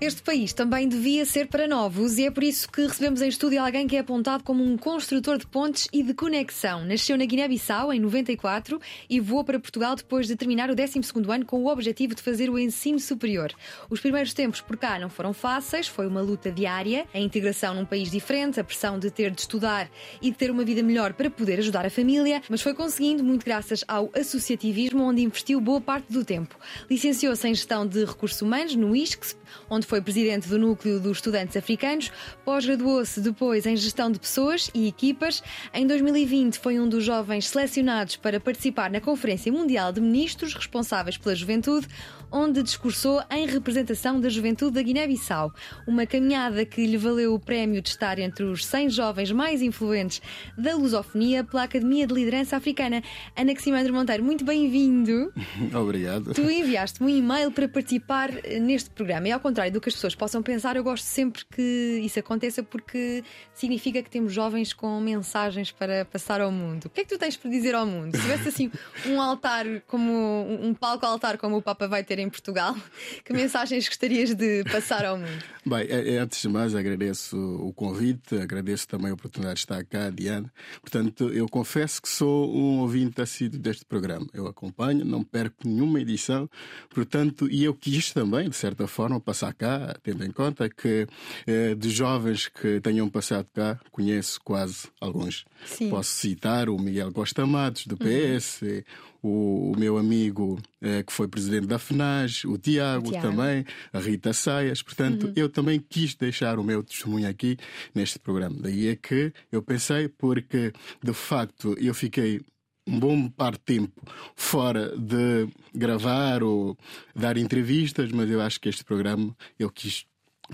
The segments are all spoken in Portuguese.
Este país também devia ser para novos e é por isso que recebemos em estúdio alguém que é apontado como um construtor de pontes e de conexão. Nasceu na Guiné-Bissau em 94 e voou para Portugal depois de terminar o 12 ano com o objetivo de fazer o ensino superior. Os primeiros tempos por cá não foram fáceis, foi uma luta diária, a integração num país diferente, a pressão de ter de estudar e de ter uma vida melhor para poder ajudar a família, mas foi conseguindo muito graças ao associativismo onde investiu boa parte do tempo. Licenciou-se em Gestão de Recursos Humanos no ISCS, onde foi presidente do Núcleo dos Estudantes Africanos, pós-graduou-se depois em Gestão de Pessoas e Equipas. Em 2020 foi um dos jovens selecionados para participar na Conferência Mundial de Ministros responsáveis pela Juventude, onde discursou em representação da juventude da Guiné-Bissau. Uma caminhada que lhe valeu o prémio de estar entre os 100 jovens mais influentes da lusofonia pela Academia de Liderança Africana. Anaximandro Monteiro, muito bem-vindo. Obrigado. Tu enviaste-me um e-mail para participar eh, neste programa e, ao contrário do que as pessoas possam pensar, eu gosto sempre que isso aconteça porque significa que temos jovens com mensagens para passar ao mundo. O que é que tu tens para dizer ao mundo? Se tivesse assim um altar, como um palco-altar, como o Papa vai ter em Portugal, que mensagens gostarias de passar ao mundo? Bem, é, é, antes de mais agradeço o convite, agradeço também a oportunidade de estar cá, Diana. Portanto, eu confesso que sou um ouvinte assíduo deste programa. Eu acompanho, não perco nenhuma edição, portanto, e eu quis também, de certa forma, passar cá, tendo em conta que eh, de jovens que tenham passado cá, conheço quase alguns. Sim. Posso citar o Miguel Costa Matos, do PS, uhum o, o meu amigo eh, que foi presidente da FNAG, o Tiago, Tiago. também, a Rita Saias. Portanto, uhum. eu também quis deixar o meu testemunho aqui neste programa. Daí é que eu pensei, porque de facto eu fiquei um bom par de tempo fora de gravar ou dar entrevistas, mas eu acho que este programa eu quis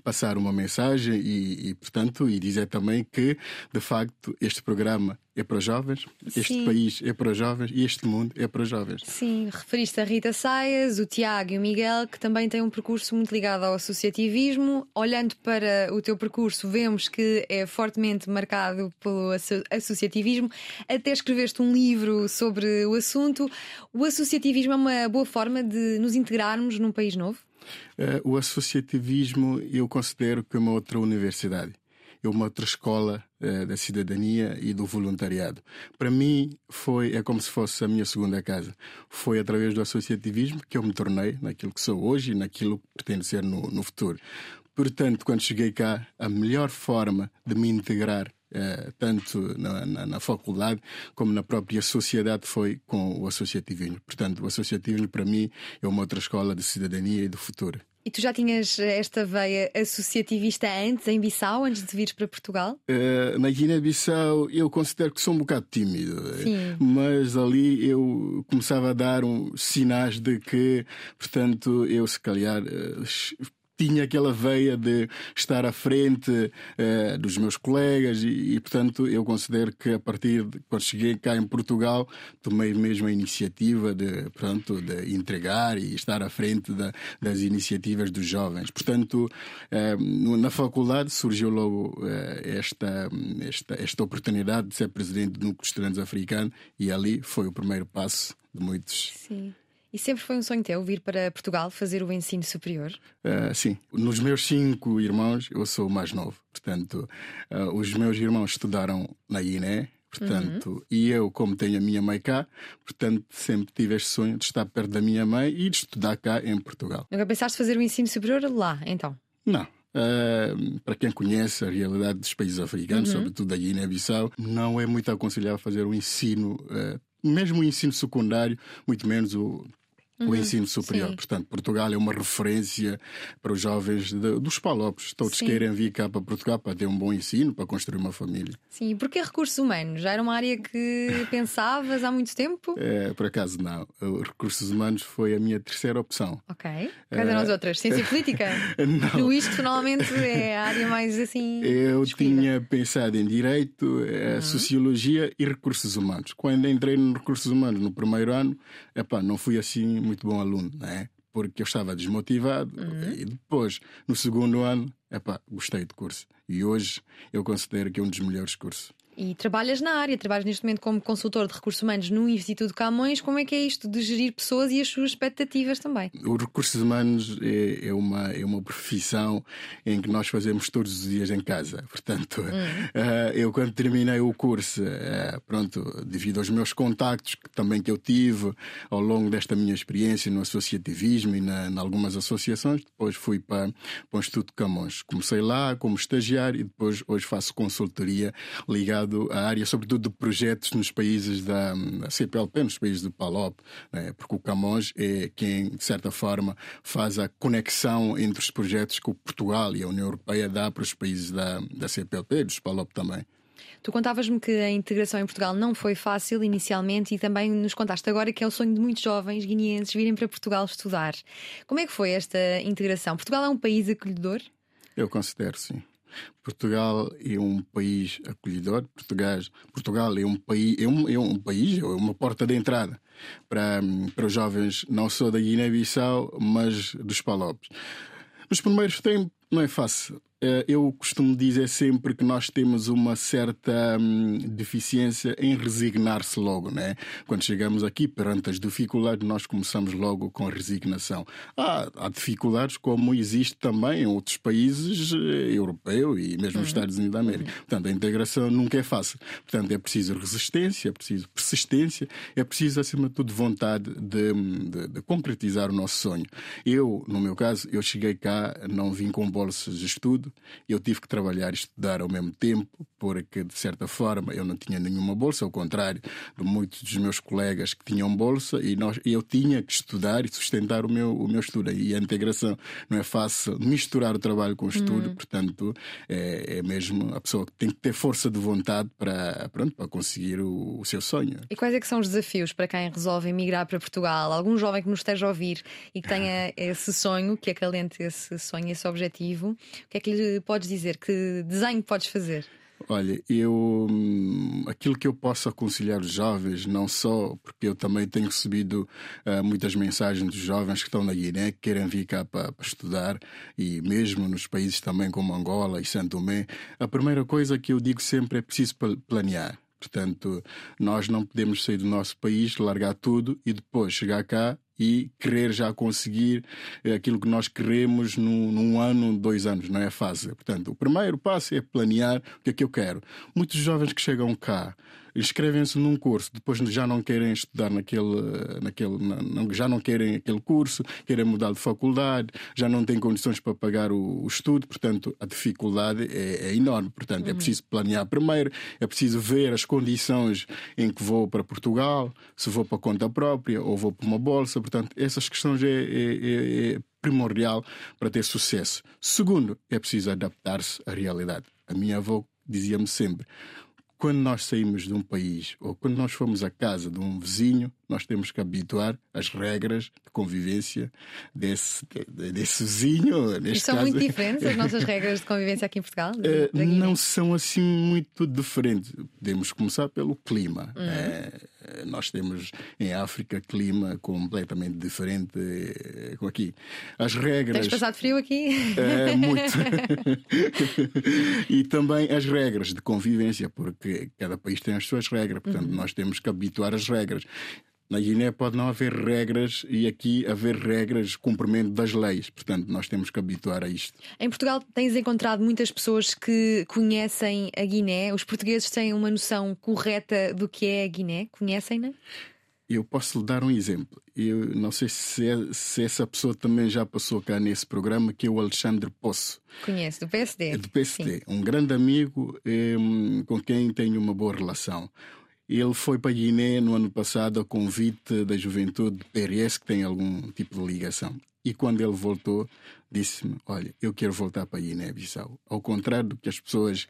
passar uma mensagem e, e, portanto, e dizer também que, de facto, este programa é para os jovens, este Sim. país é para os jovens e este mundo é para os jovens. Sim, referiste a Rita Saias, o Tiago e o Miguel, que também têm um percurso muito ligado ao associativismo. Olhando para o teu percurso, vemos que é fortemente marcado pelo associativismo. Até escreveste um livro sobre o assunto. O associativismo é uma boa forma de nos integrarmos num país novo? Uh, o associativismo eu considero que é uma outra universidade, é uma outra escola uh, da cidadania e do voluntariado. Para mim foi é como se fosse a minha segunda casa. Foi através do associativismo que eu me tornei naquilo que sou hoje e naquilo que pretendo ser no, no futuro. Portanto, quando cheguei cá, a melhor forma de me integrar tanto na, na, na, faculdade como na própria sociedade foi com o associativismo. Portanto, o associativismo para mim é uma outra escola de cidadania e do futuro. E tu já tinhas esta veia associativista antes, em Bissau, antes de vires para Portugal? Uh, na Guiné-Bissau eu considero que sou um bocado tímido. Sim. Mas ali eu começava a dar um, sinais de que, portanto, eu se calhar uh, tinha aquela veia de estar à frente uh, dos meus colegas e, e, portanto, eu considero que a partir de quando cheguei cá em Portugal, tomei mesmo a iniciativa de, pronto, de entregar e estar à frente da, das iniciativas dos jovens. Portanto, uh, na faculdade surgiu logo uh, esta, esta, esta oportunidade de ser presidente do Núcleo Estudantes Africano e ali foi o primeiro passo de muitos. Sim. E sempre foi um sonho teu vir para Portugal fazer o ensino superior? Uh, sim. Nos meus cinco irmãos, eu sou o mais novo. Portanto, uh, os meus irmãos estudaram na Guiné. Portanto, uhum. e eu, como tenho a minha mãe cá, portanto, sempre tive este sonho de estar perto da minha mãe e de estudar cá em Portugal. Nunca pensaste fazer o ensino superior lá, então? Não. Uh, para quem conhece a realidade dos países africanos, uhum. sobretudo da Guiné-Bissau, não é muito aconselhável fazer o ensino, uh, mesmo o ensino secundário, muito menos o uhum, o ensino superior. Sim. Portanto, Portugal é uma referência para os jovens de, dos Palopes. Todos sim. querem vir cá para Portugal para ter um bom ensino, para construir uma família. Sim, e porquê recursos humanos? Já era uma área que pensavas há muito tempo? É, por acaso não. Recursos humanos foi a minha terceira opção. Ok. Quais eram as outras? Ciência política? não. Isto normalmente é a área mais assim. Eu tinha pensado em Direito, uhum. Sociologia e Recursos Humanos. Quando entrei no Recursos Humanos no primeiro ano, epá, não fui assim muito bom aluno, né? porque eu estava desmotivado. Uhum. E depois, no segundo ano, epá, gostei do curso. E hoje eu considero que é um dos melhores cursos. E trabalhas na área, trabalhas neste momento como consultor de recursos humanos no Instituto Camões. Como é que é isto de gerir pessoas e as suas expectativas também? Os recursos humanos é, é uma, é uma profissão em que nós fazemos todos os dias em casa. Portanto, hum. uh, eu quando terminei o curso, uh, pronto, devido aos meus contactos que, também que eu tive ao longo desta minha experiência no associativismo e na, em algumas associações, depois fui para, para o Instituto Camões. Comecei lá como estagiário e depois hoje faço consultoria ligada ligado à área, sobretudo de projetos nos países da, da CPLP, nos países do PALOP, né? porque o Camões é quem, de certa forma, faz a conexão entre os projetos que o Portugal e a União Europeia dá para os países da, da CPLP e dos PALOP também. Tu contavas-me que a integração em Portugal não foi fácil inicialmente e também nos contaste agora que é o sonho de muitos jovens guineenses virem para Portugal estudar. Como é que foi esta integração? Portugal é um país acolhedor? Eu considero sim. Portugal é um país acolhedor. Portugal, Portugal é um país, é um, é um país, é uma porta de entrada para, para os jovens, não só da Guiné-Bissau, mas dos Palopes. Nos primeiros tempos não é fácil. Eh, eu costumo dizer sempre que nós temos uma certa hum, deficiência em resignar-se logo, né? Quando chegamos aqui perante as dificuldades, nós começamos logo com a resignação. Há, há dificuldades como existe também em outros países eh, europeus e mesmo nos uhum. Estados Unidos da América. Uhum. Portanto, a integração nunca é fácil. Portanto, é preciso resistência, é preciso persistência, é preciso, acima de tudo, vontade de, de, de concretizar o nosso sonho. Eu, no meu caso, eu cheguei cá, não vim com bolsas de estudo, eu tive que trabalhar e estudar ao mesmo tempo, porque de certa forma eu não tinha nenhuma bolsa, ao contrário de muitos dos meus colegas que tinham bolsa, e nós, eu tinha que estudar e sustentar o meu, o meu estudo. E a integração não é fácil misturar o trabalho com o estudo, hum. portanto, é, é, mesmo a pessoa que tem que ter força de vontade para, pronto, para conseguir o, o seu sonho. E quais é que são os desafios para quem resolve emigrar para Portugal? Algum jovem que nos esteja a ouvir e que tenha esse sonho, que acalente esse sonho, esse objetivo, o que é que lhe podes dizer? Que desenho podes fazer? Olha, eu hum, aquilo que eu posso aconselhar os jovens, não só porque eu também tenho recebido uh, muitas mensagens dos jovens que estão na Guiné, que querem vir cá para, para, estudar, e mesmo nos países também como Angola e Santo Tomé, a primeira coisa que eu digo sempre é preciso planear. Portanto, nós não podemos sair do nosso país, largar tudo e depois chegar cá e querer já conseguir eh, aquilo que nós queremos num, num, ano, dois anos, não é fácil. Portanto, o primeiro passo é planear o que é que eu quero. Muitos jovens que chegam cá inscrevem-se num curso, depois já não querem estudar naquele, naquele não, já não querem aquele curso, querem mudar de faculdade, já não têm condições para pagar o, o estudo, portanto a dificuldade é, é enorme. Portanto, é uhum. é preciso planear primeiro, é preciso ver as condições em que vou para Portugal, se vou para conta própria ou vou para uma bolsa. Portanto, essas questões é, é, é, é primordial para ter sucesso. Segundo, é preciso adaptar-se à realidade. A minha avó dizia-me sempre: quando nós saímos de um país ou quando nós fomos à casa de um vizinho, nós temos que habituar às regras de convivência desse, desse vizinho. Neste e são caso... muito diferentes as nossas regras de convivência aqui em Portugal? Uh, não são assim muito diferentes. Podemos começar pelo clima. Uhum. Uh, nós temos em África clima completamente diferente eh, com aqui. As regras. Tens passado frio aqui? Uh, muito. e também as regras de convivência, porque cada país tem as suas regras, portanto, uhum. nós temos que habituar as regras. Na Guiné pode não haver regras e aqui haver regras cumprimento das leis. Portanto, nós temos que habituar a isto. Em Portugal tens encontrado muitas pessoas que conhecem a Guiné. Os portugueses têm uma noção correta do que é a Guiné? Conhecem-na? Eu posso lhe dar um exemplo. Eu não sei se, é, se, essa pessoa também já passou cá nesse programa, que é o Alexandre Poço. Conhece, do PSD. É do PSD. Sim. Um grande amigo eh, com quem tenho uma boa relação. Ele foi para Guiné no ano passado a convite da juventude PRS, que tem algum tipo de ligação. E quando ele voltou, disse-me: Olha, eu quero voltar para Guiné-Bissau. Ao contrário do que as pessoas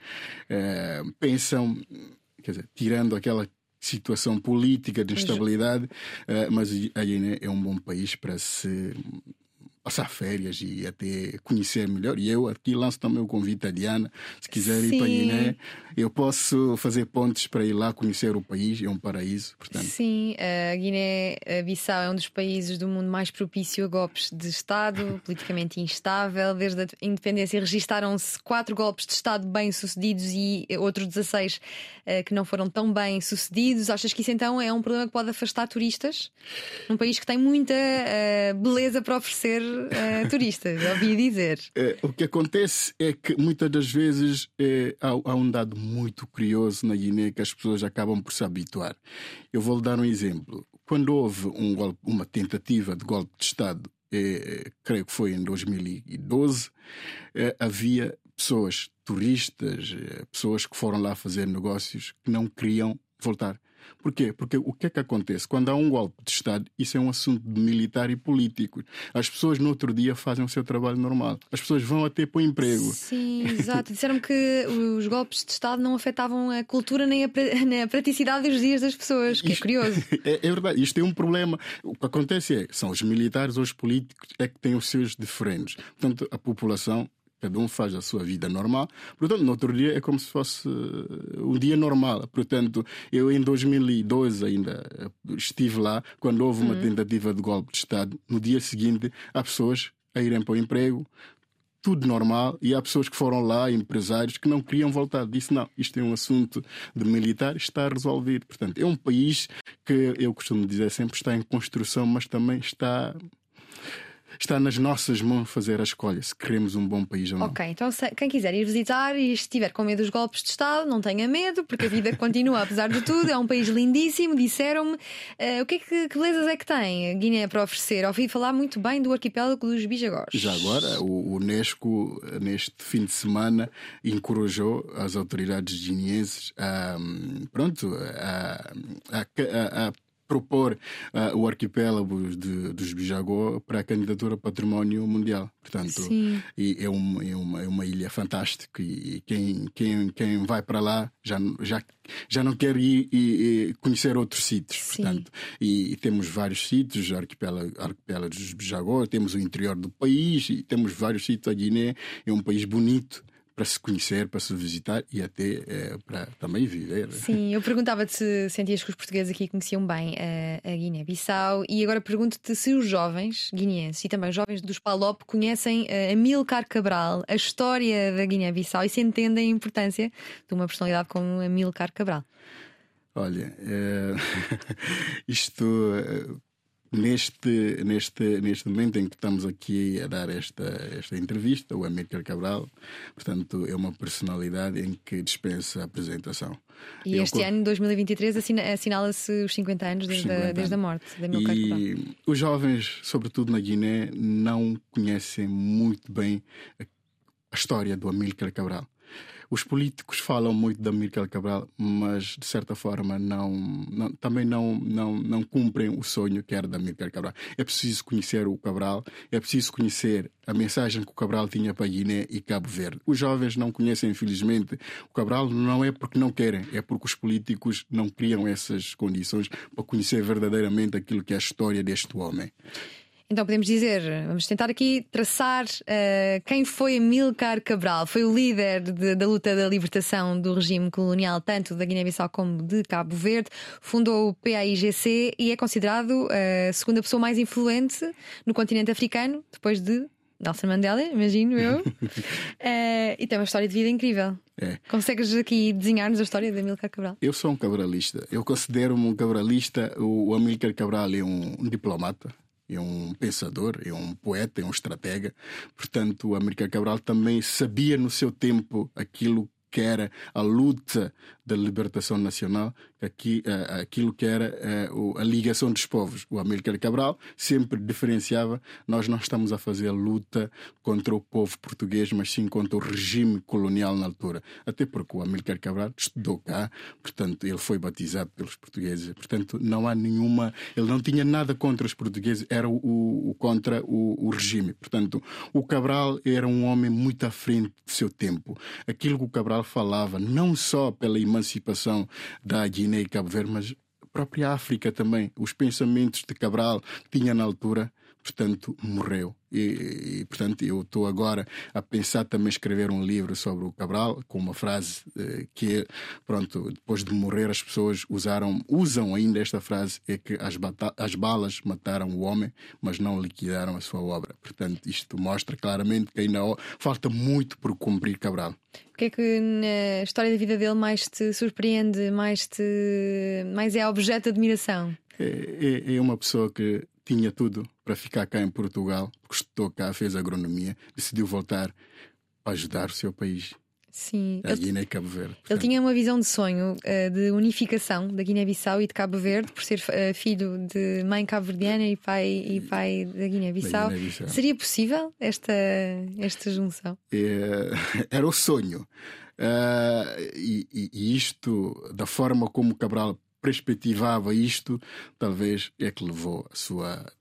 eh, pensam, quer dizer, tirando aquela situação política de instabilidade, eh, mas a Guiné é um bom país para se passar férias e até conhecer melhor. E eu aqui lanço também o convite à Diana. Se quiser Sim. ir para a Guiné, eu posso fazer pontes para ir lá conhecer o país. É um paraíso. Portanto. Sim, a Guiné-Bissau é um dos países do mundo mais propício a golpes de Estado, politicamente instável. Desde a independência registaram-se quatro golpes de Estado bem-sucedidos e outros 16 eh, que não foram tão bem-sucedidos. Achas que isso então é um problema que pode afastar turistas? Num país que tem muita uh, beleza para oferecer uh, turistas, ouvi dizer. É, o que acontece é que muitas das vezes é, há, há, um dado muito curioso na Guiné que as pessoas acabam por se habituar. Eu vou lhe dar um exemplo. Quando houve um golpe, uma tentativa de golpe de Estado, é, creio que foi em 2012, havia pessoas turistas, pessoas que foram lá fazer negócios que não queriam voltar. Porquê? Porque o que é que acontece? Quando há um golpe de Estado, isso é um assunto militar e político. As pessoas no outro dia fazem o seu trabalho normal. As pessoas vão até para o emprego. Sim, exato. Disseram que os golpes de Estado não afetavam a cultura nem a, nem a praticidade dos dias das pessoas, que é Isto, é curioso. É, é, verdade. Isto é um problema. O que acontece é são os militares ou os políticos é que têm os seus diferentes. Portanto, a população cada um faz a sua vida normal. Portanto, no outro dia é como se fosse eh, um dia normal. Portanto, eu em 2012 ainda eh, estive lá, quando houve uma uhum. tentativa de golpe de Estado. No dia seguinte, há pessoas a irem para o emprego, tudo normal, e há pessoas que foram lá, empresários, que não queriam voltar. Disse: não, isto é um assunto de militar, está resolvido. Portanto, é um país que eu costumo dizer sempre está em construção, mas também está está nas nossas mãos fazer a escolha se queremos um bom país ou não. Ok, então se, quem quiser ir visitar e estiver com medo dos golpes de Estado, não tenha medo, porque a vida continua apesar de tudo. É um país lindíssimo, disseram-me. Uh, o que é que, que, belezas é que tem a Guiné para oferecer? Ouvi falar muito bem do arquipélago dos Bijagós. Já agora, o Unesco, neste fim de semana, encorajou as autoridades guineenses a, pronto, a, a, a propor uh, o arquipélago de, dos Bijagó para a candidatura a património mundial. Portanto, e é, uma, é, uma, é uma ilha fantástica e quem, quem, quem vai para lá já, já, já não quer ir e, conhecer outros sítios. Sim. Portanto, e, e, temos vários sítios, arquipélago, arquipélago dos Bijagó, temos o interior do país e temos vários sítios. A Guiné é um país bonito para se conhecer, para se visitar e até é, para também viver. Sim, eu perguntava-te se sentias que os portugueses aqui conheciam bem a, a Guiné-Bissau e agora pergunto-te se os jovens guineenses e também os jovens dos Palop conhecem a Amilcar Cabral, a história da Guiné-Bissau e se entendem a importância de uma personalidade como Amilcar Cabral. Olha, é... isto Neste, neste, neste momento em que estamos aqui a dar esta, esta entrevista, o Amílcar Cabral, portanto, é uma personalidade em que dispensa a apresentação. E Eu, este ano, 2023, assinala-se os 50 anos desde, 50 a, desde a morte de Amílcar Cabral. E os jovens, sobretudo na Guiné, não conhecem muito bem a, a história do Amílcar Cabral. Os políticos falam muito da Mirkel Cabral, mas de certa forma não, não, também não, não, não cumprem o sonho que era da Mirkel Cabral. É preciso conhecer o Cabral, é preciso conhecer a mensagem que o Cabral tinha para Guiné e Cabo Verde. Os jovens não conhecem, infelizmente, o Cabral não é porque não querem, é porque os políticos não criam essas condições para conhecer verdadeiramente aquilo que é a história deste homem. Então podemos dizer, vamos tentar aqui traçar uh, quem foi Amilcar Cabral. Foi o líder de, da luta da libertação do regime colonial, tanto da Guiné-Bissau como de Cabo Verde. Fundou o PAIGC e é considerado a segunda pessoa mais influente no continente africano, depois de Nelson Mandela, imagino eu. uh, e tem uma história de vida incrível. É. Consegues aqui desenhar-nos a história de Amílcar Cabral? Eu sou um cabralista. Eu considero-me um cabralista. O Amílcar Cabral é um, um diplomata é um pensador, é um poeta, é um estratega. Portanto, o América Cabral também sabia no seu tempo aquilo que era a luta da libertação nacional, aqui, uh, aquilo que era uh, a ligação dos povos. O Amílcar Cabral sempre diferenciava: nós não estamos a fazer luta contra o povo português, mas sim contra o regime colonial na altura. Até porque o Amílcar Cabral estudou cá, portanto, ele foi batizado pelos portugueses. Portanto, não há nenhuma. Ele não tinha nada contra os portugueses, era o, o contra o, o regime. Portanto, o Cabral era um homem muito à frente do seu tempo. Aquilo que o Cabral falava, não só pela emancipação da Guiné e Cabo Verde, mas a própria África também. Os pensamentos de Cabral tinha na altura portanto, morreu. E, e, portanto, eu estou agora a pensar também escrever um livro sobre o Cabral, com uma frase eh, que, pronto, depois de morrer, as pessoas usaram, usam ainda esta frase: é que as, as balas mataram o homem, mas não liquidaram a sua obra. Portanto, isto mostra claramente que ainda falta muito por cumprir Cabral. O que é que na história da vida dele mais te surpreende, mais, te, mais é objeto de admiração? É, é, é uma pessoa que tinha tudo para ficar cá em Portugal, porque estudou cá, fez agronomia, decidiu voltar para ajudar o seu país. Sim. A Guiné e Cabo Verde. Portanto. Ele tinha uma visão de sonho uh, de unificação da Guiné-Bissau e de Cabo Verde, por ser uh, filho de mãe cabo-verdiana e pai, e pai da Guiné-Bissau. Guiné Seria possível esta, esta junção? É, era o sonho. Uh, e, e, isto, da forma como Cabral perspectivava isto, talvez é que levou a sua.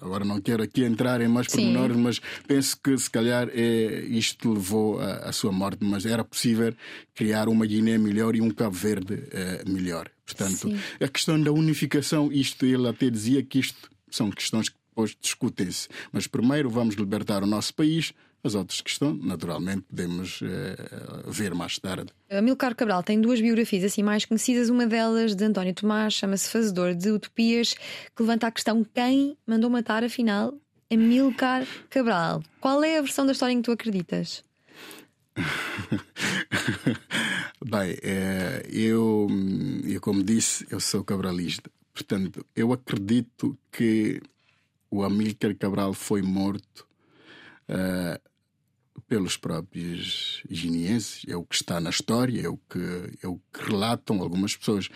Agora não quero aqui entrar em mais pormenores, mas penso que se calhar é, isto levou a, a, sua morte, mas era possível criar uma Guiné melhor e um Cabo Verde eh, melhor. Portanto, Sim. a questão da unificação, isto ele até dizia que isto são questões que depois discutem-se. Mas primeiro vamos libertar o nosso país as outras questões, naturalmente, podemos eh, ver mais tarde. Amilcar Cabral tem duas biografias assim mais conhecidas. Uma delas, de António Tomás, chama-se Fazedor de Utopias, que levanta a questão: quem mandou matar, afinal, Amilcar Cabral? Qual é a versão da história em que tu acreditas? Bem, é, eu, eu, como disse, eu sou cabralista. Portanto, eu acredito que o Amílcar Cabral foi morto uh, pelos próprios guineenses, é o que está na história, é o que, é o que relatam algumas pessoas.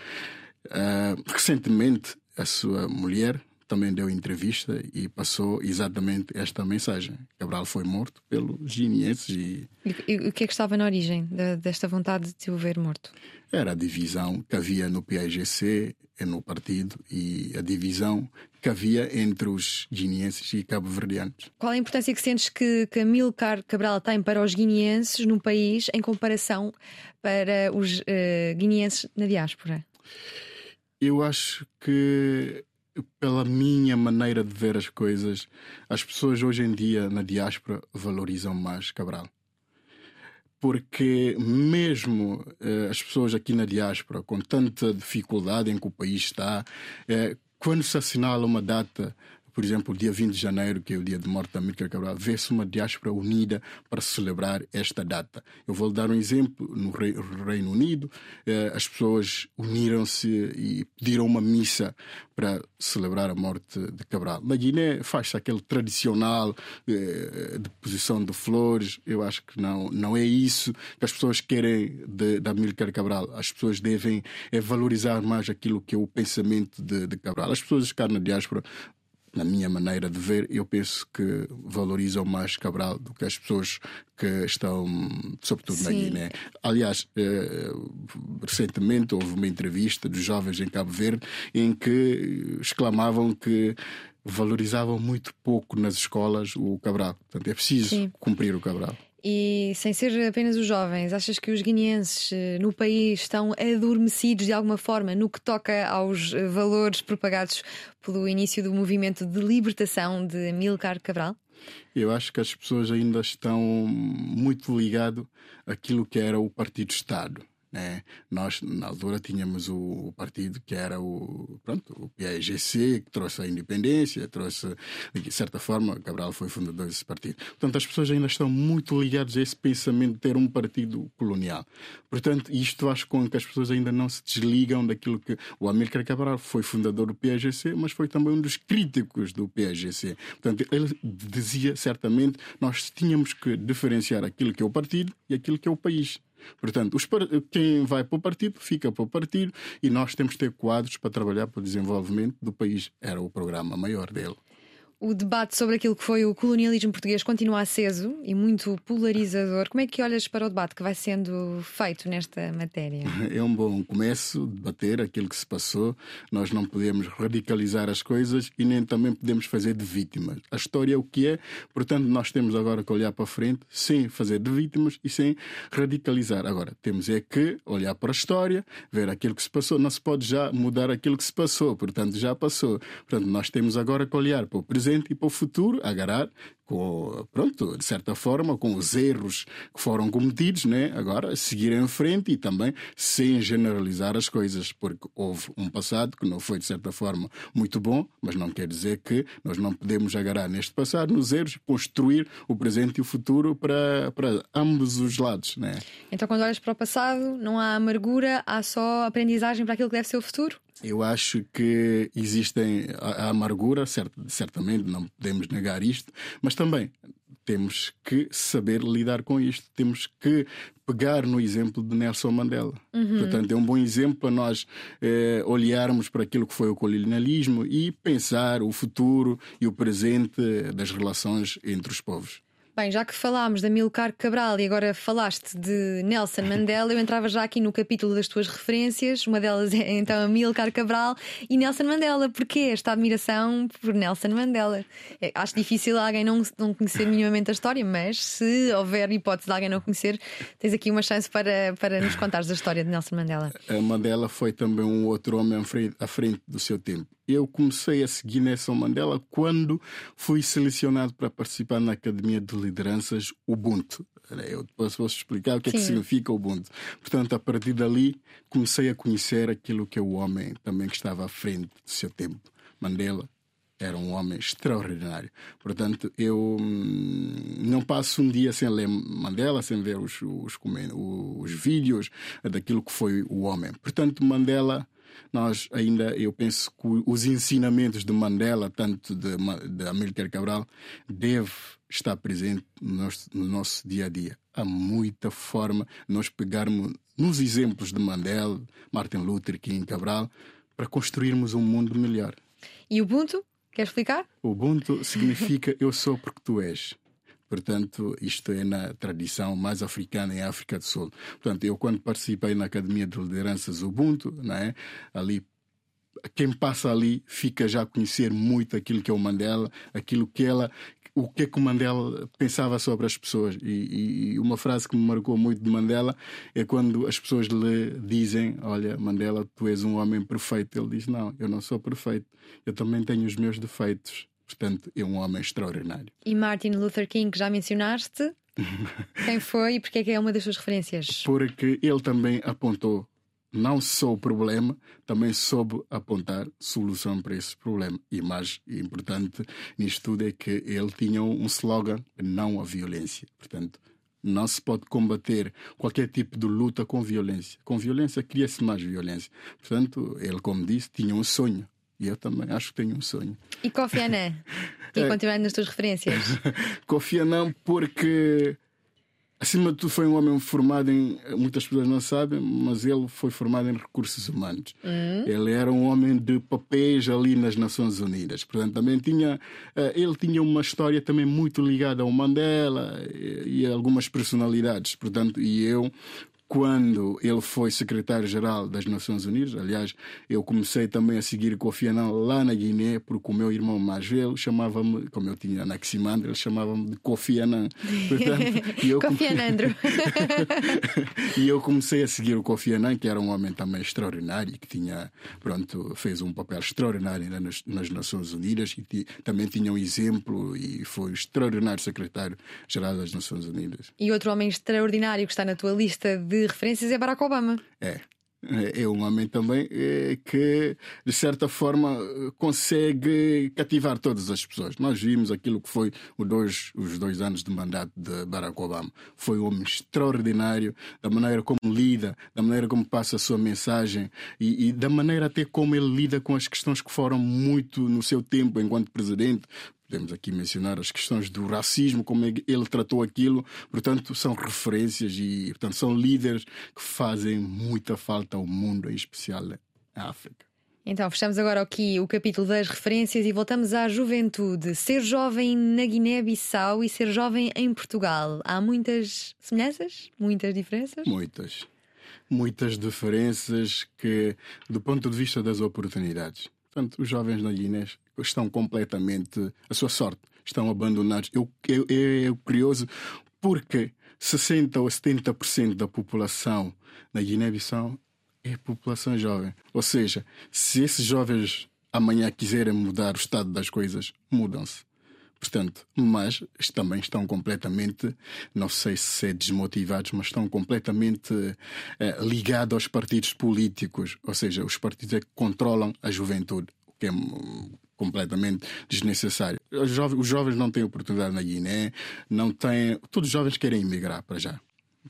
Uh, recentemente, a sua mulher também deu entrevista e passou exatamente esta mensagem. Cabral foi morto pelos guineenses e... e... E, o que é que estava na origem de, desta vontade de o ver morto? Era a divisão que havia no PAGC, no partido, e a divisão que havia entre os guineenses e cabo-verdianos. Qual a importância que sentes que, que Amilcar Cabral tem para os guineenses no país em comparação para os uh, guineenses na diáspora? Eu acho que pela minha maneira de ver as coisas, as pessoas hoje em dia na diáspora valorizam mais Cabral. Porque mesmo eh, as pessoas aqui na diáspora, com tanta dificuldade em que o país está, eh, quando se assinala uma data por exemplo, o dia 20 de janeiro, que é o dia de morte da Amílcar Cabral, vê-se uma diáspora unida para celebrar esta data. Eu vou dar um exemplo. No Reino Unido, eh, as pessoas uniram-se e pediram uma missa para celebrar a morte de Cabral. Na Guiné faz-se aquele tradicional eh, deposição de flores. Eu acho que não, não é isso que as pessoas querem de, de Amílcar Cabral. As pessoas devem é, valorizar mais aquilo que é o pensamento de, de Cabral. As pessoas que na diáspora na minha maneira de ver, eu penso que valorizam mais Cabral do que as pessoas que estão, sobretudo Sim. na Guiné. Aliás, eh, recentemente houve uma entrevista dos jovens em Cabo Verde em que exclamavam que valorizavam muito pouco nas escolas o Cabral. Portanto, é preciso Sim. cumprir o Cabral. E sem ser apenas os jovens, achas que os guineenses eh, no país estão adormecidos de alguma forma no que toca aos eh, valores propagados pelo início do movimento de libertação de Amílcar Cabral? Eu acho que as pessoas ainda estão muito ligadas àquilo que era o Partido-Estado. Né? Nós, na altura, tínhamos o, o, partido que era o, pronto, o PAGC, que trouxe a independência, trouxe, de certa forma, Cabral foi fundador desse partido. Portanto, as pessoas ainda estão muito ligadas a esse pensamento de ter um partido colonial. Portanto, isto faz com que as pessoas ainda não se desligam daquilo que. O Amílcar Cabral foi fundador do PAGC, mas foi também um dos críticos do PAGC. Portanto, ele dizia certamente nós tínhamos que diferenciar aquilo que é o partido e aquilo que é o país. Portanto, os, quem vai para o partido fica para o partido e nós temos que ter quadros para trabalhar para o desenvolvimento do país. Era o programa maior dele o debate sobre aquilo que foi o colonialismo português continua aceso e muito polarizador. Como é que olhas para o debate que vai sendo feito nesta matéria? É um bom começo, debater aquilo que se passou. Nós não podemos radicalizar as coisas e nem também podemos fazer de vítimas. A história é o que é, portanto, nós temos agora que olhar para frente sem fazer de vítimas e sem radicalizar. Agora, temos é que olhar para a história, ver aquilo que se passou. Não se pode já mudar aquilo que se passou, portanto, já passou. Portanto, nós temos agora que olhar para o presente presente e para o futuro, agarrar com, pronto, de certa forma, com os erros que foram cometidos, né? agora seguir em frente e também sem generalizar as coisas, porque houve um passado que não foi, de certa forma, muito bom, mas não quer dizer que nós não podemos agarrar neste passado, nos erros, construir o presente e o futuro para, para ambos os lados. Né? Então, quando olhas para o passado, não há amargura, há só aprendizagem para aquilo que deve ser o futuro? Eu acho que existem a, amargura, cert, certamente, não podemos negar isto, mas também temos que saber lidar com isto. Temos que pegar no exemplo de Nelson Mandela. Uhum. Portanto, é um bom exemplo para nós eh, olharmos para aquilo que foi o colonialismo e pensar o futuro e o presente das relações entre os povos. Bem, já que falámos de Amilcar Cabral e agora falaste de Nelson Mandela, eu entrava já aqui no capítulo das tuas referências. Uma delas é então Amilcar Cabral e Nelson Mandela. Porquê esta admiração por Nelson Mandela? É, acho difícil alguém não, não conhecer minimamente a história, mas se houver hipótese de alguém não conhecer, tens aqui uma chance para, para nos contares a história de Nelson Mandela. A Mandela foi também um outro homem à frente do seu tempo eu comecei a seguir Nelson Mandela quando fui selecionado para participar na Academia de Lideranças Ubuntu. Eu depois posso explicar o que Sim. é que significa Ubuntu. Portanto, a partir dali, comecei a conhecer aquilo que é o homem também que estava à frente do seu tempo. Mandela era um homem extraordinário. Portanto, eu hum, não passo um dia sem ler Mandela, sem ver os, os, os vídeos daquilo que foi o homem. Portanto, Mandela nós ainda, eu penso que os ensinamentos de Mandela, tanto de, de Amílcar Cabral, deve estar presente no nosso, no nosso dia a dia. Há muita forma de nós pegarmos nos exemplos de Mandela, Martin Luther King Cabral, para construirmos um mundo melhor. E Ubuntu? Quer explicar? Ubuntu significa eu sou porque tu és. Portanto, isto é na tradição mais africana em África do Sul. Portanto, eu quando participei na Academia de Lideranças Ubuntu, né, ali quem passa ali fica já a conhecer muito aquilo que é o Mandela, aquilo que ela, o que é que o Mandela pensava sobre as pessoas. E, e, uma frase que me marcou muito de Mandela é quando as pessoas lhe dizem: Olha, Mandela, tu és um homem perfeito. Ele diz: Não, eu não sou perfeito, eu também tenho os meus defeitos. Portanto, é um homem extraordinário. E Martin Luther King, que já mencionaste, quem foi e porque é que é uma das suas referências? Porque ele também apontou não só o problema, também soube apontar solução para esse problema. E mais importante nisto tudo é que ele tinha um slogan: não a violência. Portanto, não se pode combater qualquer tipo de luta com violência. Com violência cria-se mais violência. Portanto, ele, como disse, tinha um sonho e eu também acho que tenho um sonho. E Kofi Annan? E é. continuando nas tuas referências? Kofi Annan, porque acima de tudo foi um homem formado em. Muitas pessoas não sabem, mas ele foi formado em recursos humanos. Hum. Ele era um homem de papéis ali nas Nações Unidas. Portanto, também tinha. Eh, ele tinha uma história também muito ligada ao Mandela e a algumas personalidades. Portanto, e eu quando ele foi secretário-geral das Nações Unidas. Aliás, eu comecei também a seguir Kofi Annan lá na Guiné, porque o meu irmão mais velho chamava-me, como eu tinha Anaximandro, ele chamava-me de Kofi Annan. Portanto, eu Kofi Anandro. e eu comecei a seguir o Kofi Annan, que era um homem também extraordinário, que tinha, pronto, fez um papel extraordinário nas, nas Nações Unidas e também tinha um exemplo e foi extraordinário secretário-geral das Nações Unidas. E outro homem extraordinário que está na tua lista de de referências é Barack Obama. É. É, um homem também é, que, de certa forma, consegue cativar todas as pessoas. Nós vimos aquilo que foi dois, os dois anos de mandato de Barack Obama. Foi um homem extraordinário, da maneira como lida, da maneira como passa a sua mensagem e, e da maneira até como ele lida com as questões que foram muito no seu tempo enquanto presidente, Podemos aqui mencionar as questões do racismo, como ele tratou aquilo. Portanto, são referências e portanto, são líderes que fazem muita falta ao mundo, em especial à África. Então, fechamos agora aqui o capítulo das referências e voltamos à juventude. Ser jovem na Guiné-Bissau e ser jovem em Portugal. Há muitas semelhanças? Muitas diferenças? Muitas. Muitas diferenças que, do ponto de vista das oportunidades. Portanto, os jovens na Guiné estão completamente à sua sorte, estão abandonados. Eu, eu, eu curioso porque 60 ou 70% da população na Guiné-Bissau é população jovem. Ou seja, se esses jovens amanhã quiserem mudar o estado das coisas, mudam-se. Portanto, mas também estão completamente, não sei se é desmotivados, mas estão completamente eh, ligados aos partidos políticos, ou seja, os partidos é que controlam a juventude, o que é completamente desnecessário. Os jovens, os jovens não têm oportunidade na Guiné, não têm. Todos os jovens querem emigrar para já.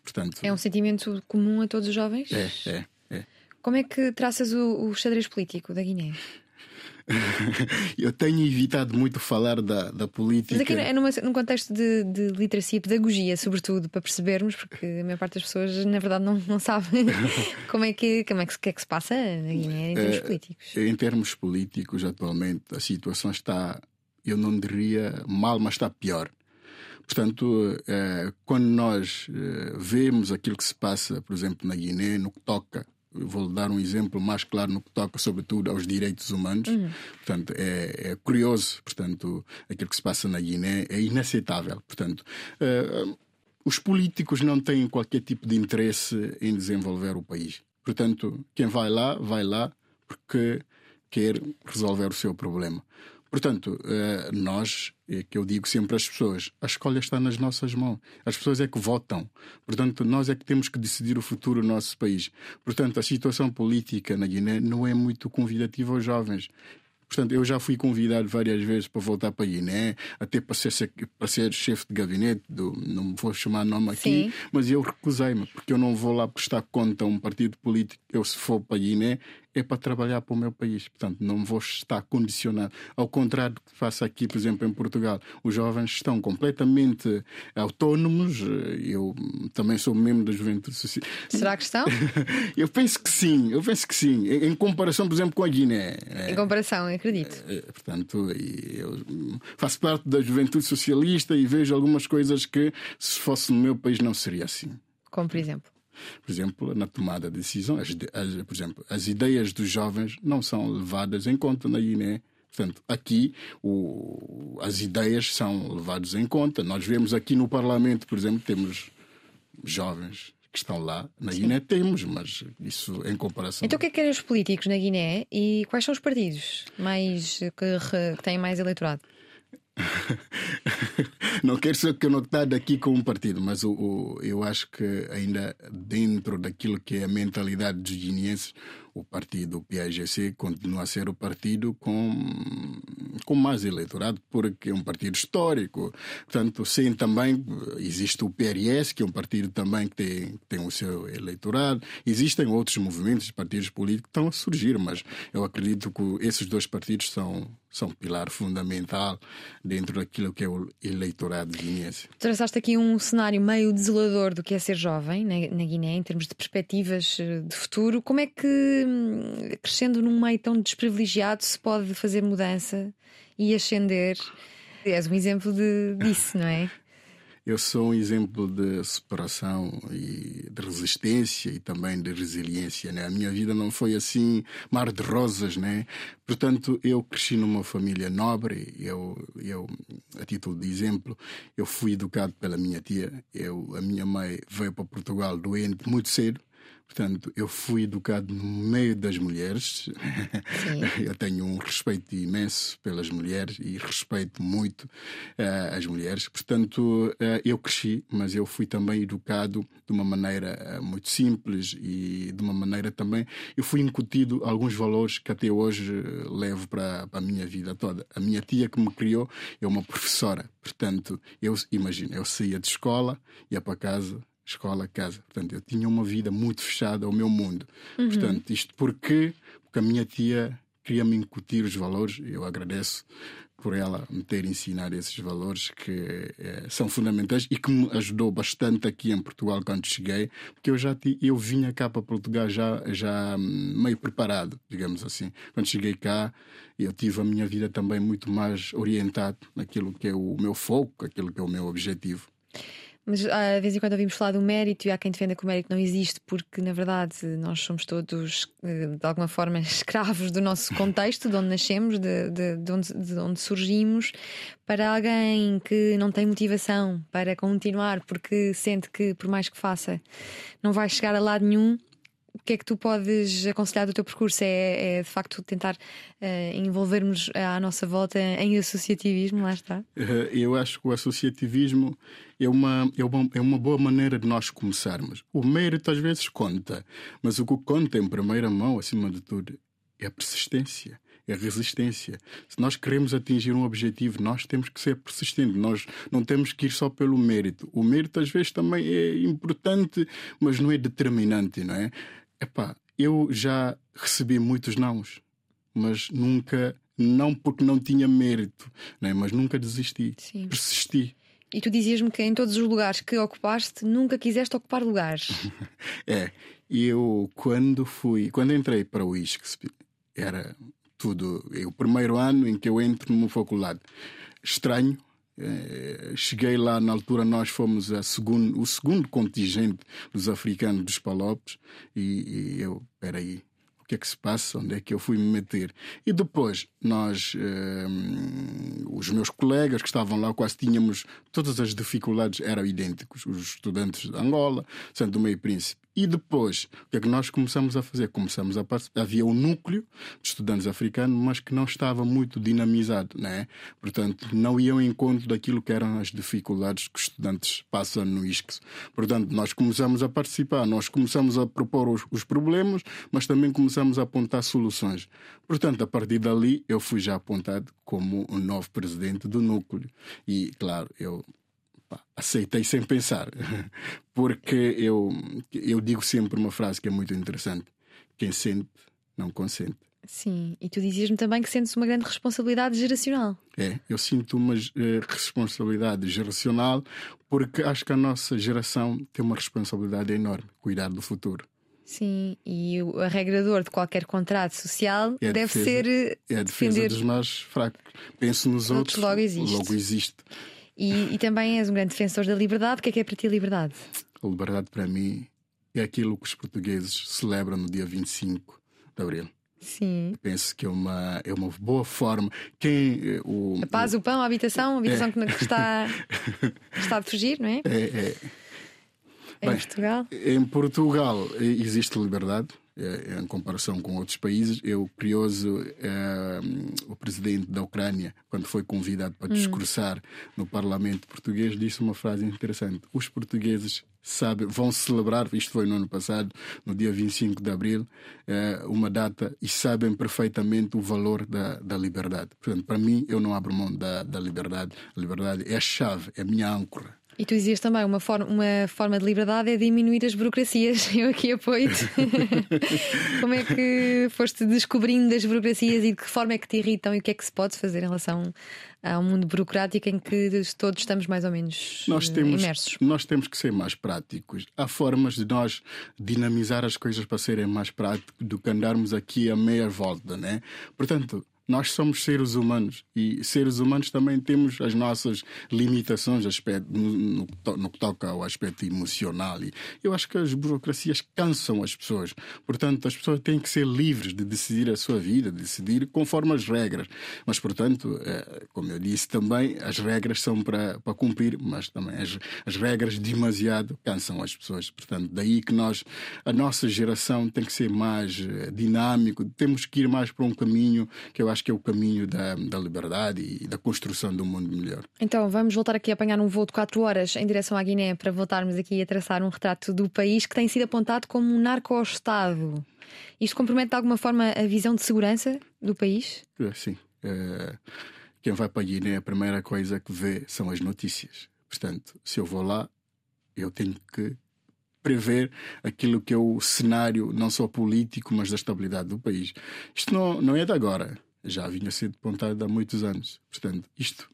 Portanto, é um sentimento comum a todos os jovens? É, é. é. Como é que traças o, o xadrez político da Guiné? eu tenho evitado muito falar da, da política. Mas aqui é numa, num contexto de, de literacia e pedagogia, sobretudo, para percebermos, porque a maior parte das pessoas, na verdade, não, não sabem como é que, como é que, que, é que se passa na Guiné em termos é, políticos. Em termos políticos, atualmente, a situação está, eu não diria mal, mas está pior. Portanto, é, quando nós é, vemos aquilo que se passa, por exemplo, na Guiné, no que toca vou dar um exemplo mais claro no que toca, sobretudo, aos direitos humanos. Uhum. Portanto, é, é, curioso, portanto, aquilo que se passa na Guiné é inaceitável. Portanto, uh, os políticos não têm qualquer tipo de interesse em desenvolver o país. Portanto, quem vai lá, vai lá porque quer resolver o seu problema. Portanto, eh, nós, é que eu digo sempre às pessoas, a escolha está nas nossas mãos. As pessoas é que votam. Portanto, nós é que temos que decidir o futuro do nosso país. Portanto, a situação política na Guiné não é muito convidativa aos jovens. Portanto, eu já fui convidado várias vezes para voltar para a Guiné, até para ser, para ser chefe de gabinete, do, não vou chamar nome aqui, Sim. mas eu recusei-me, porque eu não vou lá prestar conta a um partido político. Eu, se for para a Guiné, é para trabalhar para o meu país. Portanto, não vou estar condicionado. Ao contrário do que faço aqui, por exemplo, em Portugal, os jovens estão completamente autónomos. Eu também sou membro da Juventude Social. Será que estão? eu penso que sim, eu penso que sim. Em comparação, por exemplo, com a Guiné. Em comparação, acredito. É, portanto, eu faço parte da Juventude Socialista e vejo algumas coisas que, se fosse no meu país, não seria assim. Como, por exemplo? Por exemplo, na tomada de decisão, as, as, por exemplo, as ideias dos jovens não são levadas em conta na Guiné. Portanto, aqui o, as ideias são levadas em conta. Nós vemos aqui no Parlamento, por exemplo, temos jovens que estão lá. Na Sim. Guiné temos, mas isso em comparação. Então, o que é que querem os políticos na Guiné e quais são os partidos mais que, que têm mais eleitorado? não quero ser conectado aqui com um partido, mas o, o, eu acho que ainda dentro daquilo que é a mentalidade dos guineenses, o partido PAGC continua a ser o partido com, com mais eleitorado, porque é um partido histórico. Portanto, sim, também existe o PRS, que é um partido também que tem, tem o seu eleitorado. Existem outros movimentos, partidos políticos que estão a surgir, mas eu acredito que esses dois partidos são, são pilar fundamental dentro daquilo que é o eleitorado guineense. Traçaste aqui um cenário meio desolador do que é ser jovem na, na Guiné, em termos de perspectivas eh, de futuro. Como é que crescendo num meio tão desprivilegiado, se pode fazer mudança e ascender. És um exemplo de, disso, não é? Eu sou um exemplo de superação e de resistência e também de resiliência. Né? A minha vida não foi assim mar de rosas, né? Portanto, eu cresci numa família nobre. Eu, eu, a título de exemplo, eu fui educado pela minha tia. Eu, a minha mãe veio para Portugal doente muito cedo. Portanto, eu fui educado no meio das mulheres. eu tenho um respeito imenso pelas mulheres e respeito muito uh, as mulheres. Portanto, uh, eu cresci, mas eu fui também educado de uma maneira uh, muito simples e de uma maneira também. Eu fui incutido alguns valores que até hoje levo para, para a minha vida toda. A minha tia que me criou é uma professora. Portanto, eu imagino, eu saía de escola, ia para casa escola, casa. Portanto, eu tinha uma vida muito fechada ao meu mundo. Uhum. Portanto, isto porque, porque a minha tia queria me incutir os valores. Eu agradeço por ela me ter ensinado esses valores que é, são fundamentais e que me ajudou bastante aqui em Portugal quando cheguei, porque eu já eu vinha cá para Portugal já, já meio preparado, digamos assim. Quando cheguei cá, eu tive a minha vida também muito mais orientado naquilo que é o meu foco, aquilo que é o meu objetivo. Mas ah, de vez em quando ouvimos falar do mérito e há quem defenda que o mérito não existe, porque na verdade nós somos todos eh, de alguma forma escravos do nosso contexto, de onde nascemos, de, de, de, onde, de onde surgimos. Para alguém que não tem motivação para continuar, porque sente que por mais que faça, não vai chegar a lado nenhum, o que é que tu podes aconselhar do teu percurso? É, é de facto tentar uh, envolvermos à nossa volta em associativismo? Lá está. Uh, eu acho que o associativismo é uma, é, uma, é uma boa maneira de nós começarmos. O mérito às vezes conta, mas o que conta em primeira mão, acima de tudo, é a persistência é resistência. Se nós queremos atingir um objetivo, nós temos que ser persistentes. Nós não temos que ir só pelo mérito. O mérito às vezes também é importante, mas não é determinante, não é? Epá, eu já recebi muitos nãos, mas nunca, não porque não tinha mérito, né? mas nunca desisti, Sim. persisti. E tu dizias-me que em todos os lugares que ocupaste, nunca quiseste ocupar lugares. é, e eu quando fui, quando entrei para o ISCSP, era tudo, é o primeiro ano em que eu entro numa faculdade. Estranho, cheguei lá, na altura nós fomos segundo, o segundo contingente dos africanos dos Palopes e, e eu, peraí, o que é que se passa, onde é que eu fui me meter. E depois, nós, eh, os meus colegas que estavam lá, quase tínhamos, todas as dificuldades eram idênticos. Os estudantes de Angola, Santo Meio Príncipe. E depois, o que é que nós começamos a fazer? Começamos a havia um núcleo de estudantes africanos, mas que não estava muito dinamizado, né? Portanto, não iam em encontro daquilo que eram as dificuldades que os estudantes passam no ISCS. Portanto, nós começamos a participar, nós começamos a propor os, os problemas, mas também começamos a apontar soluções. Portanto, a partir dali, eu fui já apontado como o novo presidente do núcleo. E, claro, eu aceitei sem pensar, porque eu, eu digo sempre uma frase que é muito interessante: quem sente, não consente. Sim, e tu dizias-me também que sentes uma grande responsabilidade geracional. É, eu sinto uma uh, responsabilidade geracional porque acho que a nossa geração tem uma responsabilidade enorme cuidar do futuro. Sim, e o regrador de qualquer contrato social é deve defesa, ser. É a defesa defender... dos mais fracos. Penso nos outros, outros logo existe. Logo existe. E, e, também és um grande defensor da liberdade. O que é que é para ti liberdade? A liberdade para mim é aquilo que os portugueses celebram no dia 25 de abril. Sim. Penso que é uma, é uma boa forma. Quem, eh, o, a paz, o, o pão, a habitação, a habitação é. que está, está a fugir, não é? É. é. Em Bem, Portugal? Em Portugal existe liberdade. É, em comparação com outros países. Eu, curioso, é, o presidente da Ucrânia, quando foi convidado para hum. discursar no Parlamento português, disse uma frase interessante: Os portugueses sabem, vão celebrar, isto foi no ano passado, no dia 25 de abril, é, uma data e sabem perfeitamente o valor da, da liberdade. Portanto, para mim, eu não abro mão da, da liberdade. A liberdade é a chave, é a minha âncora. E tu dizias também uma forma, uma forma de liberdade é diminuir as burocracias. Eu aqui apoio-te. Como é que foste descobrindo as burocracias e de que forma é que te irritam e o que é que se pode fazer em relação a um mundo burocrático em que todos estamos mais ou menos nós temos, imersos? Nós temos que ser mais práticos. Há formas de nós dinamizar as coisas para serem mais práticos do que andarmos aqui a meia volta, né? Portanto, nós somos seres humanos e seres humanos também temos as nossas limitações aspecto, no, no, no, que toca ao aspecto emocional. E eu acho que as burocracias cansam as pessoas. Portanto, as pessoas têm que ser livres de decidir a sua vida, de decidir conforme as regras. Mas, portanto, é, como eu disse também, as regras são para, cumprir, mas também as, as regras demasiado cansam as pessoas. Portanto, daí que nós, a nossa geração tem que ser mais eh, dinâmico, temos que ir mais para um caminho que eu acho acho que é o caminho da, da liberdade e da construção de um mundo melhor. Então vamos voltar aqui a apanhar um voo de 4 horas em direção à Guiné para voltarmos aqui a traçar um retrato do país que tem sido apontado como um narco-estado. Isto compromete de alguma forma a visão de segurança do país? É, sim. É, quem vai para a Guiné, a primeira coisa que vê são as notícias. Portanto, se eu vou lá, eu tenho que prever aquilo que é o cenário, não só político, mas da estabilidade do país. Isto não, não é de agora já vinha a ser apontado há muitos anos. Portanto, isto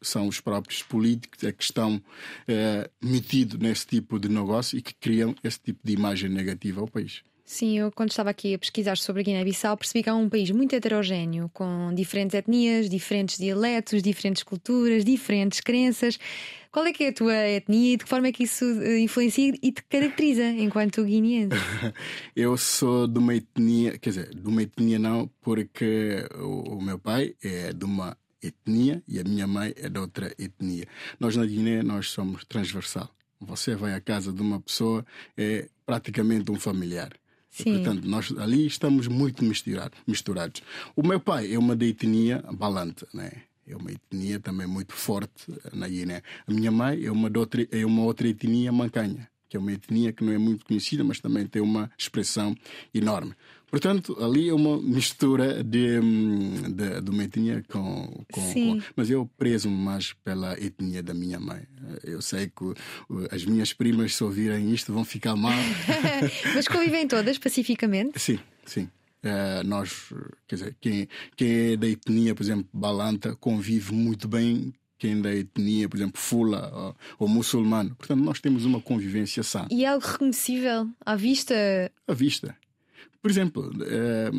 são os próprios políticos é que estão é, metidos nesse tipo de negócio e que criam esse tipo de imagem negativa ao país. Sim, eu quando estava aqui a pesquisar sobre a Guiné-Bissau percebi que é um país muito heterogéneo, com diferentes etnias, diferentes dialetos, diferentes culturas, diferentes crenças. Qual é que é a tua etnia e de que forma é que isso eh, influencia e te caracteriza enquanto guineense? eu sou de uma etnia, quer dizer, de uma etnia não, porque o, o meu pai é de uma etnia e a minha mãe é de outra etnia. Nós na Guiné nós somos transversal. Você vai à casa de uma pessoa é praticamente um familiar. Sim. Portanto, nós ali estamos muito misturados. O meu pai é uma da etnia balante, né? É uma etnia também muito forte na Guiné. A minha mãe é uma, outra, é uma outra etnia mancanha, que é uma etnia que não é muito conhecida, mas também tem uma expressão enorme. Portanto, ali é uma mistura de, hum, de, de uma etnia com, com, com, Mas eu preso mais pela etnia da minha mãe. Eu sei que as minhas primas, se ouvirem isto, vão ficar mal. mas convivem todas pacificamente? Sim, sim. Uh, nós, quer dizer, quem, quem é da etnia, por exemplo, Balanta, convive muito bem quem é da etnia, por exemplo, Fula ou, ou, muçulmano. Portanto, nós temos uma convivência sã. E é algo reconhecível à vista? À vista. Por exemplo, eh,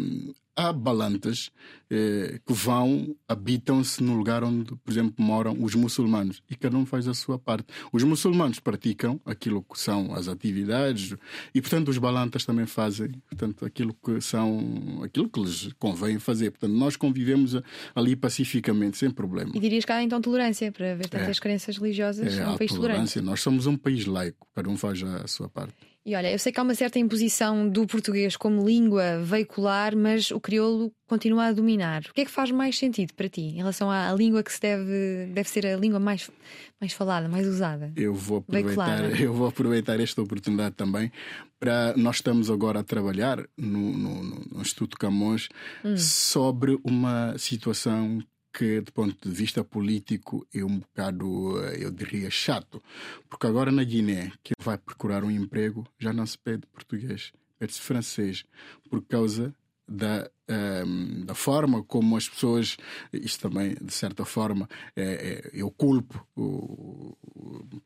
há balantas eh, que vão, habitam-se no lugar onde, por exemplo, moram os muçulmanos e cada um faz a sua parte. Os muçulmanos praticam aquilo que são as atividades e, portanto, os balantas também fazem, portanto, aquilo que são, aquilo que lhes convém fazer. Portanto, nós convivemos ali pacificamente, sem problema. E dirias que há então tolerância para ver tantas é. crenças religiosas é, um país tolerância. tolerante. Nós somos um país laico, cada um faz a sua parte. E olha, eu sei que há uma certa imposição do português como língua veicular, mas o crioulo continua a dominar. O que é que faz mais sentido para ti em relação à, língua que se deve, deve ser a língua mais, mais falada, mais usada? Eu vou aproveitar, eu vou aproveitar esta oportunidade também para nós estamos agora a trabalhar no, no, no Instituto Camões hum. sobre uma situação que, do ponto de vista político, é um bocado, eh, eu diria, chato. Porque agora na Guiné, quem vai procurar um emprego já não se pede português, pede-se francês, por causa da, um, ehm, da forma como as pessoas, isto também de certa forma é, é, eu culpo o,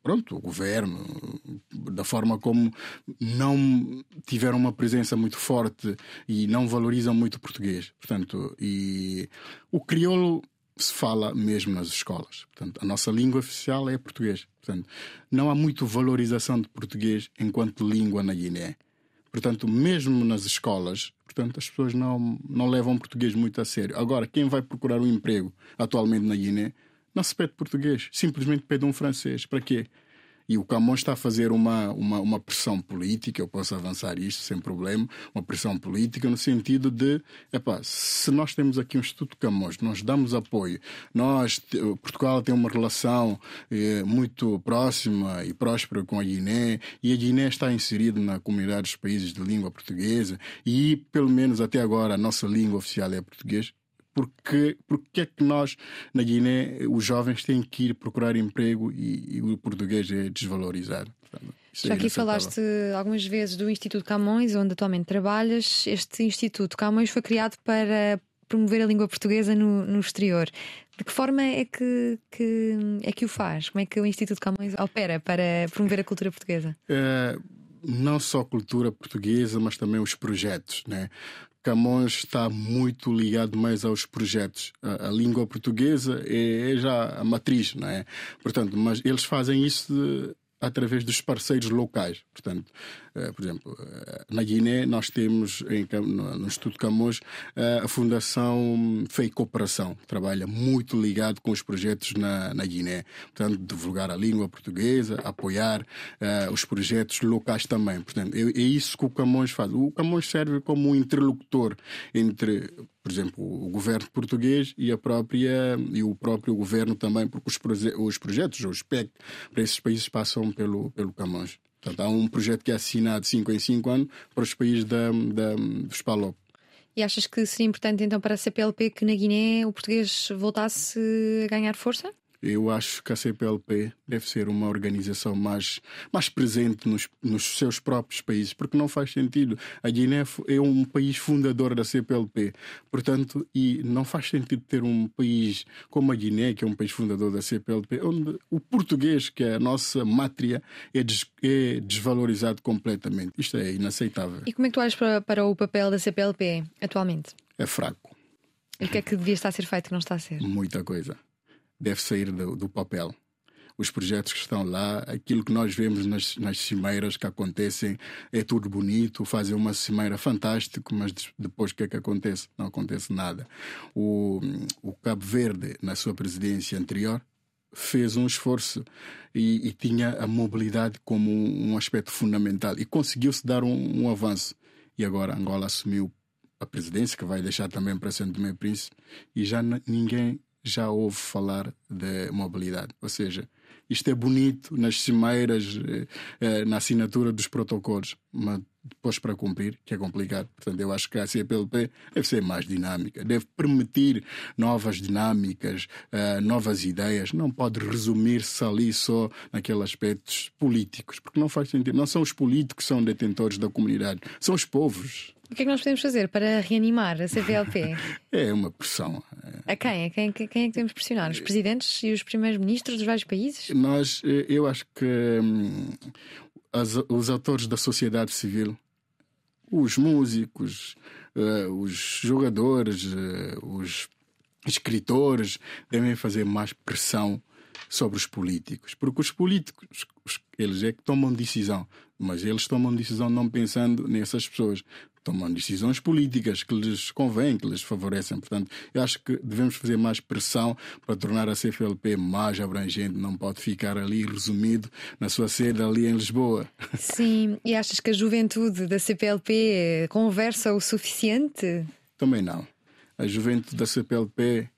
pronto, o governo, da forma como não tiveram uma presença muito forte e não valorizam muito o português. Portanto, e o crioulo se fala mesmo nas escolas. Portanto, a nossa língua oficial é português. Portanto, não há muito valorização de português enquanto língua na Guiné. Portanto, mesmo nas escolas, portanto, as pessoas não, não levam português muito a sério. Agora, quem vai procurar um emprego atualmente na Guiné não se pede português, simplesmente pede um francês. Para quê? E o Camões está a fazer uma, uma, uma pressão política, eu posso avançar isto sem problema, uma pressão política no sentido de, epá, se nós temos aqui um Instituto Camões, nós damos apoio, nós, Portugal tem uma relação eh, muito próxima e próspera com a Guiné, e a Guiné está inserida na comunidade dos países de língua portuguesa, e pelo menos até agora a nossa língua oficial é português, porque, porque é que nós, na Guiné, os jovens têm que ir procurar emprego e, e o português é desvalorizado? Já aqui falaste algumas vezes do Instituto Camões, onde atualmente trabalhas. Este Instituto Camões foi criado para promover a língua portuguesa no, no exterior. De que forma é que, que, é que o faz? Como é que o Instituto Camões opera para promover a cultura portuguesa? É, não só a cultura portuguesa, mas também os projetos. Né? Camões está muito ligado mais aos projetos. A, a língua portuguesa é, é, já a matriz, não é? Portanto, mas eles fazem isso através dos parceiros locais. Portanto, eh, por exemplo, eh, na Guiné nós temos em, no Instituto Camões eh, a Fundação Fei Cooperação, que trabalha muito ligado com os projetos na, na Guiné. Portanto, divulgar a língua portuguesa, apoiar uh, os projetos locais também. Portanto, é, é, isso que o Camões faz. O Camões serve como um interlocutor entre por exemplo, o governo português e a própria e o próprio governo também, porque os, proje os projetos, os PEC, para esses países passam pelo pelo Camões. Portanto, há um projeto que é assinado de 5 em 5 anos para os países da, da, dos PALOP. E achas que seria importante então para a CPLP que na Guiné o português voltasse a ganhar força? Eu acho que a CPLP deve ser uma organização mais, mais presente nos, nos seus próprios países, porque não faz sentido. A Guiné é um país fundador da CPLP, portanto, e não faz sentido ter um país como a Guiné, que é um país fundador da CPLP, onde o português, que é a nossa mátria, é, des, é desvalorizado completamente. Isto é inaceitável. E como é que tu olhas para, para o papel da CPLP atualmente? É fraco. E o que é que devia estar a ser feito que não está a ser? Muita coisa deve sair do, do papel os projetos que estão lá, aquilo que nós vemos nas, nas cimeiras que acontecem, é tudo bonito, fazem uma cimeira fantástica, mas depois o que é que acontece? Não acontece nada. O, o Cabo Verde, na sua presidência anterior, fez um esforço e, e tinha a mobilidade como um, um aspecto fundamental e conseguiu-se dar um, um, avanço. E agora Angola assumiu a presidência, que vai deixar também para Santo Tomé Príncipe, e já ninguém já ouve falar de mobilidade. Ou seja, isto é bonito nas cimeiras, eh, eh, na assinatura dos protocolos, mas depois para cumprir, que é complicado. Portanto, eu acho que a CPLP deve ser mais dinâmica, deve permitir novas dinâmicas, eh, novas ideias. Não pode resumir-se ali só naqueles aspectos políticos, porque não faz sentido. Não são os políticos que são detentores da comunidade, são os povos. O que é que nós podemos fazer para reanimar a CPLP? é uma pressão. A quem? A quem, quem é que temos pressionar? Os presidentes e os primeiros ministros dos vários países? Nós, eh, eu acho que hum, as, os autores da sociedade civil, os músicos, uh, os jogadores, uh, os escritores, devem fazer mais pressão sobre os políticos, porque os políticos eles é que tomam decisão, mas eles tomam decisão não pensando nessas pessoas tomam decisões políticas que lhes convêm, que lhes favorecem. Portanto, eu acho que devemos fazer mais pressão para tornar a CFLP mais abrangente, não pode ficar ali resumido na sua sede ali em Lisboa. Sim, e achas que a juventude da CPLP conversa o suficiente? Também não. A juventude da CPLP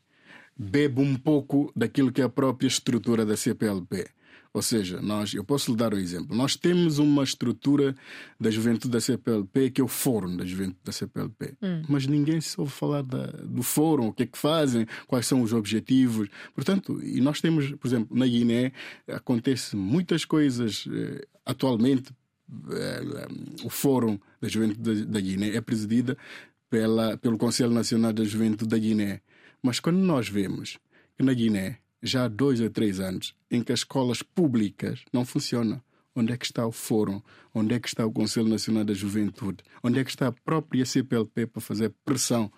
bebe um pouco daquilo que é a própria estrutura da CPLP. Ou seja, nós, eu posso lhe dar o um exemplo. Nós temos uma estrutura da juventude da CPLP que é o fórum da juventude da CPLP. Hum. Mas ninguém se ouve falar da, do fórum, o que é que fazem, quais são os objetivos. Portanto, e nós temos, por exemplo, na Guiné, acontece muitas coisas eh, atualmente. Eh, o fórum da juventude da, da Guiné é presidida pela, pelo Conselho Nacional da Juventude da Guiné. Mas quando nós vemos que na Guiné já há dois ou três anos em que as escolas públicas não funcionam. Onde é que está o Fórum? Onde é que está o Conselho Nacional da Juventude? Onde é que está a própria CPLP para fazer pressão?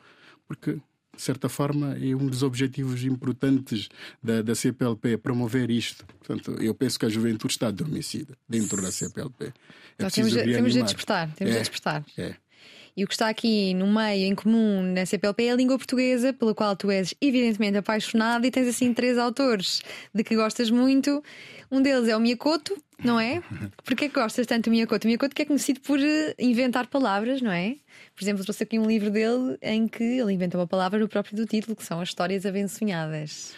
Porque, de certa forma, é um dos objetivos importantes da, da CPLP, promover isto. Portanto, eu penso que a juventude está adormecida dentro da CPLP. É então, temos, temos de despertar. Temos é, de despertar. É. E o que está aqui no meio em comum na CPLP é a língua portuguesa, pela qual tu és evidentemente apaixonado e tens assim três autores de que gostas muito. Um deles é o Miyakoto, não é? Porquê que gostas tanto do Miyakoto? O Miyakoto que é conhecido por eh, inventar palavras, não é? Por exemplo, trouxe aqui um livro dele em que ele inventa uma palavra no próprio do título, que são as histórias abençonhadas.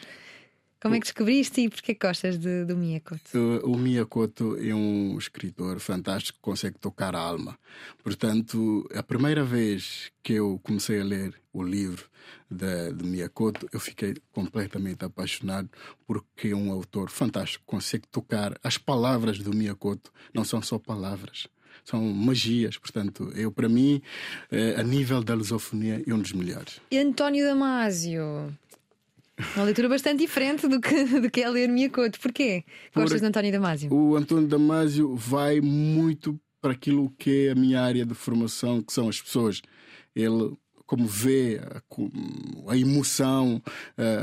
Como é que descobriste e porquê que gostas de, do Miyakoto? O, Miyakoto é um escritor fantástico que consegue tocar a alma. Portanto, a primeira vez que eu comecei a ler o livro de, de Miyakoto, eu fiquei completamente apaixonado porque é um autor fantástico, consegue tocar as palavras do Miyakoto, não são só palavras são magias. Portanto, eu, para mim, eh, a nível da lusofonia, é um dos melhores. E António Damasio? Uma leitura bastante diferente do que, do que é ler Miyakoto. Porquê? Gostas de António Damasio? O António Damasio vai muito para aquilo que é a minha área de formação, que são as pessoas. Ele, como vê a, a emoção,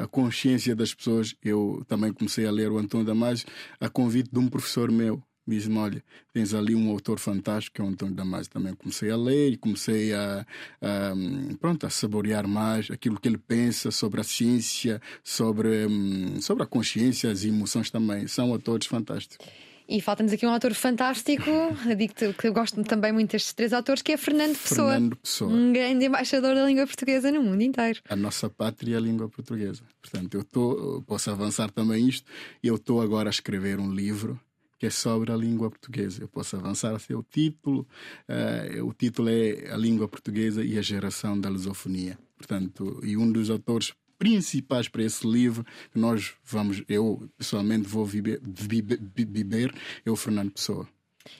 a consciência das pessoas, eu também comecei a ler o António Damasio a convite de um professor meu, diz-me: Olha, tens ali um autor fantástico que é o Antônio Damasio. Também comecei a ler e comecei a, a, pronto, a saborear mais aquilo que ele pensa sobre a ciência, sobre, hum, sobre a consciência, as emoções também. São autores fantásticos. E falta-nos aqui um autor fantástico, digo que eu gosto também muito destes três autores, que é Fernando Pessoa. Fernando Pessoa. Um grande embaixador da língua portuguesa no mundo inteiro. A nossa pátria é a língua portuguesa. Portanto, eu tô, posso avançar também isto. Eu estou agora a escrever um livro que é sobre a língua portuguesa. Eu posso avançar a o título. Uh, o título é A Língua Portuguesa e a Geração da Lusofonia. Portanto, e um dos autores principais para esse livro que nós vamos, eu pessoalmente vou viver, viver é o Fernando Pessoa.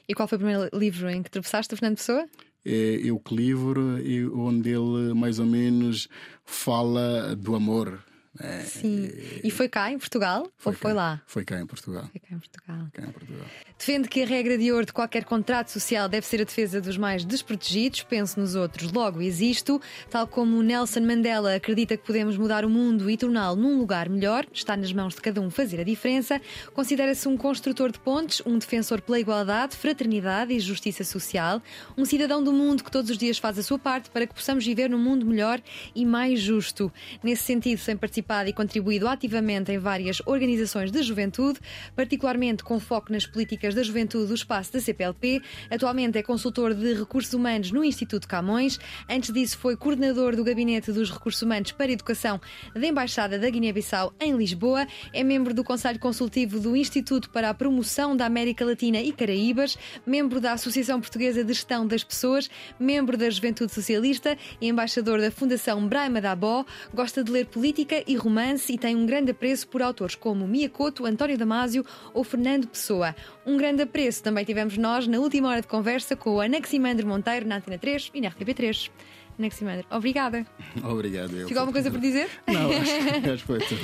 E qual foi o primeiro livro em que tropeçaste, Fernando Pessoa? É, é o livro onde ele mais ou menos fala do amor é, Sim. E foi cá em Portugal foi ou foi lá? Foi cá em Portugal. Foi cá em Portugal. Cá em Portugal. Defende que a regra de ouro de qualquer contrato social deve ser a defesa dos mais desprotegidos. Penso nos outros, logo existo. Tal como Nelson Mandela acredita que podemos mudar o mundo e torná-lo num lugar melhor, está nas mãos de cada um fazer a diferença. Considera-se um construtor de pontes, um defensor pela igualdade, fraternidade e justiça social, um cidadão do mundo que todos os dias faz a sua parte para que possamos viver num mundo melhor e mais justo. Nesse sentido, sem participar participado e contribuído ativamente em várias organizações de juventude, particularmente com foco nas políticas da juventude do espaço da CPLP. Atualmente é consultor de recursos humanos no Instituto Camões. Antes disso, foi coordenador do Gabinete dos Recursos Humanos para Educação da Embaixada da Guiné-Bissau em Lisboa. É membro do Conselho Consultivo do Instituto para a Promoção da América Latina e Caraíbas, membro da Associação Portuguesa de Gestão das Pessoas, membro da Juventude Socialista e embaixador da Fundação Braima da Abó. Gosta de ler política e romance e tem um grande apreço por autores como Mia Couto, António Damasio ou Fernando Pessoa. Um grande apreço também tivemos nós na última hora de conversa com o Anaximandro Monteiro na Antena 3 e na RTP3. Anaximandro, obrigada. Obrigado. Ficou alguma coisa por dizer? Não, acho, acho que foi tudo.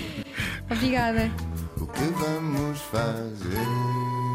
obrigada. O que vamos fazer?